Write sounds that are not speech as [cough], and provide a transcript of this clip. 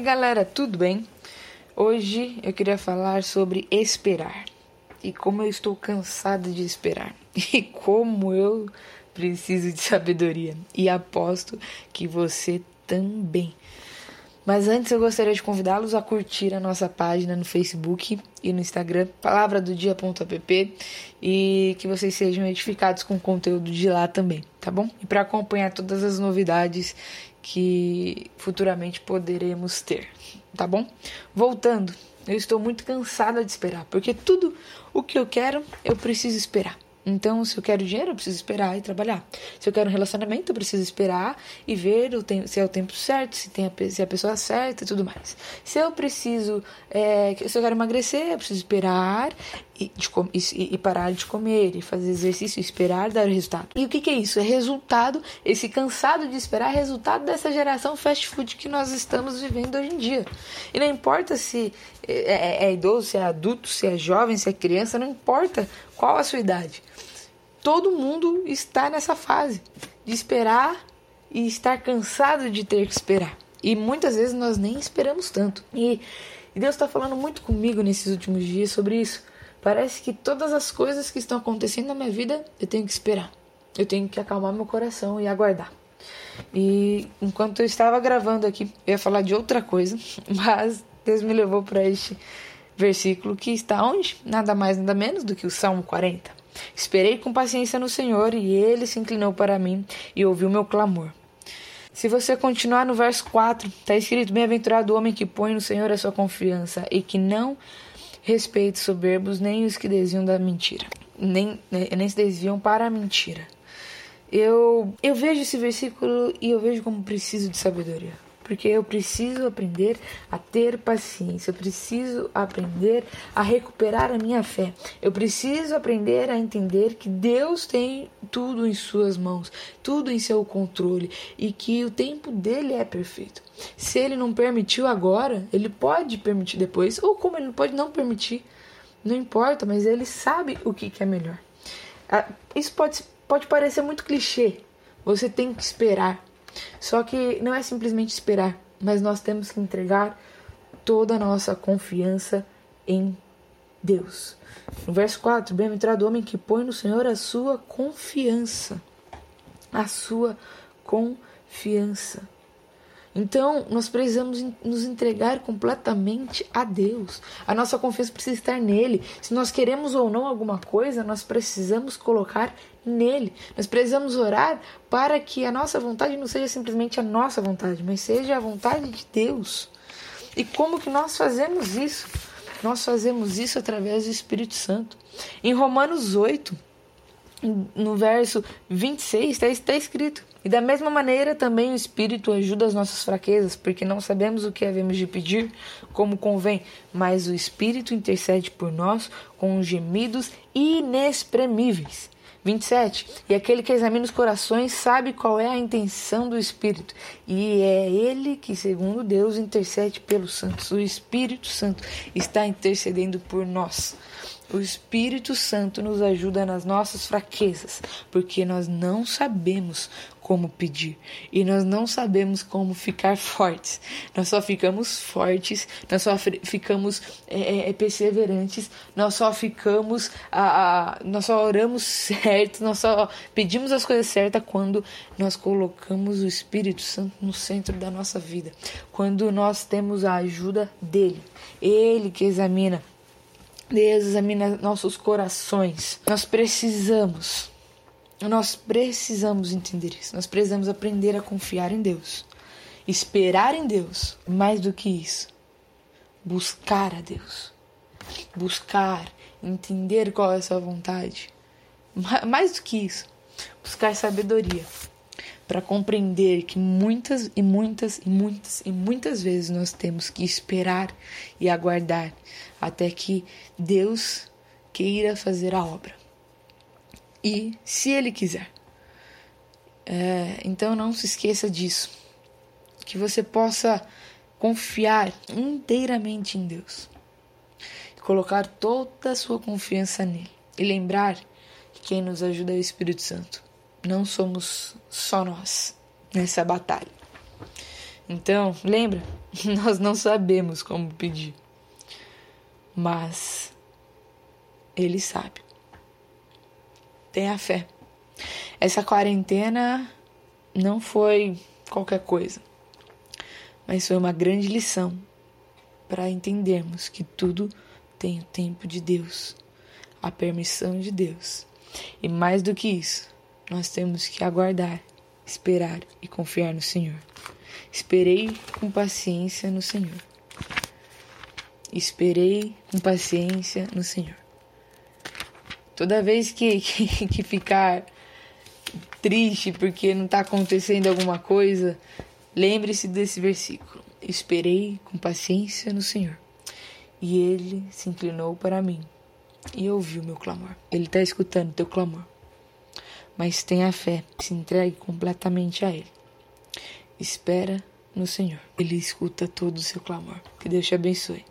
galera, tudo bem? Hoje eu queria falar sobre esperar e como eu estou cansada de esperar [laughs] e como eu preciso de sabedoria e aposto que você também. Mas antes eu gostaria de convidá-los a curtir a nossa página no Facebook e no Instagram, palavradodia.app, e que vocês sejam edificados com o conteúdo de lá também, tá bom? E para acompanhar todas as novidades que futuramente poderemos ter, tá bom? Voltando, eu estou muito cansada de esperar, porque tudo o que eu quero, eu preciso esperar. Então, se eu quero dinheiro, eu preciso esperar e trabalhar. Se eu quero um relacionamento, eu preciso esperar e ver se é o tempo certo, se, tem a, se é a pessoa certa e tudo mais. Se eu preciso, é, se eu quero emagrecer, eu preciso esperar e, de, e, e, parar de comer e fazer exercício e esperar dar resultado. E o que, que é isso? É resultado, esse cansado de esperar, é resultado dessa geração fast food que nós estamos vivendo hoje em dia. E não importa se é, é, é idoso, se é adulto, se é jovem, se é criança, não importa qual a sua idade? Todo mundo está nessa fase de esperar e estar cansado de ter que esperar. E muitas vezes nós nem esperamos tanto. E Deus está falando muito comigo nesses últimos dias sobre isso. Parece que todas as coisas que estão acontecendo na minha vida eu tenho que esperar. Eu tenho que acalmar meu coração e aguardar. E enquanto eu estava gravando aqui, eu ia falar de outra coisa, [laughs] mas Deus me levou para este versículo que está onde? Nada mais, nada menos do que o Salmo 40. Esperei com paciência no Senhor e ele se inclinou para mim e ouviu meu clamor. Se você continuar no verso 4, está escrito: Bem-aventurado o homem que põe no Senhor a sua confiança e que não respeita soberbos, nem os que desviam da mentira, nem, nem se desviam para a mentira. Eu, eu vejo esse versículo e eu vejo como preciso de sabedoria porque eu preciso aprender a ter paciência, eu preciso aprender a recuperar a minha fé, eu preciso aprender a entender que Deus tem tudo em Suas mãos, tudo em seu controle e que o tempo dele é perfeito. Se ele não permitiu agora, ele pode permitir depois, ou como ele pode não permitir, não importa, mas ele sabe o que é melhor. Ah, isso pode, pode parecer muito clichê. Você tem que esperar. Só que não é simplesmente esperar, mas nós temos que entregar toda a nossa confiança em Deus. No verso 4, bem-aventurado o homem que põe no Senhor a sua confiança. A sua confiança. Então, nós precisamos nos entregar completamente a Deus. A nossa confiança precisa estar nele. Se nós queremos ou não alguma coisa, nós precisamos colocar nele. Nós precisamos orar para que a nossa vontade não seja simplesmente a nossa vontade, mas seja a vontade de Deus. E como que nós fazemos isso? Nós fazemos isso através do Espírito Santo. Em Romanos 8, no verso 26, está, está escrito: E da mesma maneira também o Espírito ajuda as nossas fraquezas, porque não sabemos o que havemos de pedir como convém, mas o Espírito intercede por nós com gemidos inexprimíveis. 27. E aquele que examina os corações sabe qual é a intenção do Espírito, e é ele que, segundo Deus, intercede pelos santos. O Espírito Santo está intercedendo por nós. O Espírito Santo nos ajuda nas nossas fraquezas, porque nós não sabemos como pedir e nós não sabemos como ficar [laughs] fortes. Nós só ficamos fortes, nós só ficamos é, é, é, perseverantes, nós só ficamos, a, a, nós só oramos [laughs] certo, nós só pedimos as coisas certas quando nós colocamos o Espírito Santo no centro da nossa vida, quando nós temos a ajuda dele, ele que examina examina nossos corações. Nós precisamos, nós precisamos entender isso. Nós precisamos aprender a confiar em Deus, esperar em Deus. Mais do que isso, buscar a Deus, buscar, entender qual é a sua vontade. Mais do que isso, buscar sabedoria para compreender que muitas e muitas e muitas e muitas vezes nós temos que esperar e aguardar até que Deus queira fazer a obra. E se Ele quiser. É, então não se esqueça disso. Que você possa confiar inteiramente em Deus. Colocar toda a sua confiança nele. E lembrar que quem nos ajuda é o Espírito Santo. Não somos só nós nessa batalha. Então, lembra? [laughs] Nós não sabemos como pedir, mas Ele sabe. Tenha fé. Essa quarentena não foi qualquer coisa, mas foi uma grande lição para entendermos que tudo tem o tempo de Deus, a permissão de Deus. E mais do que isso, nós temos que aguardar, esperar e confiar no Senhor. Esperei com paciência no Senhor. Esperei com paciência no Senhor. Toda vez que, [laughs] que, que ficar triste porque não está acontecendo alguma coisa, lembre-se desse versículo. Esperei com paciência no Senhor, e ele se inclinou para mim e ouviu meu clamor. Ele está escutando teu clamor. Mas tenha fé, se entregue completamente a Ele. Espera no Senhor. Ele escuta todo o seu clamor. Que Deus te abençoe.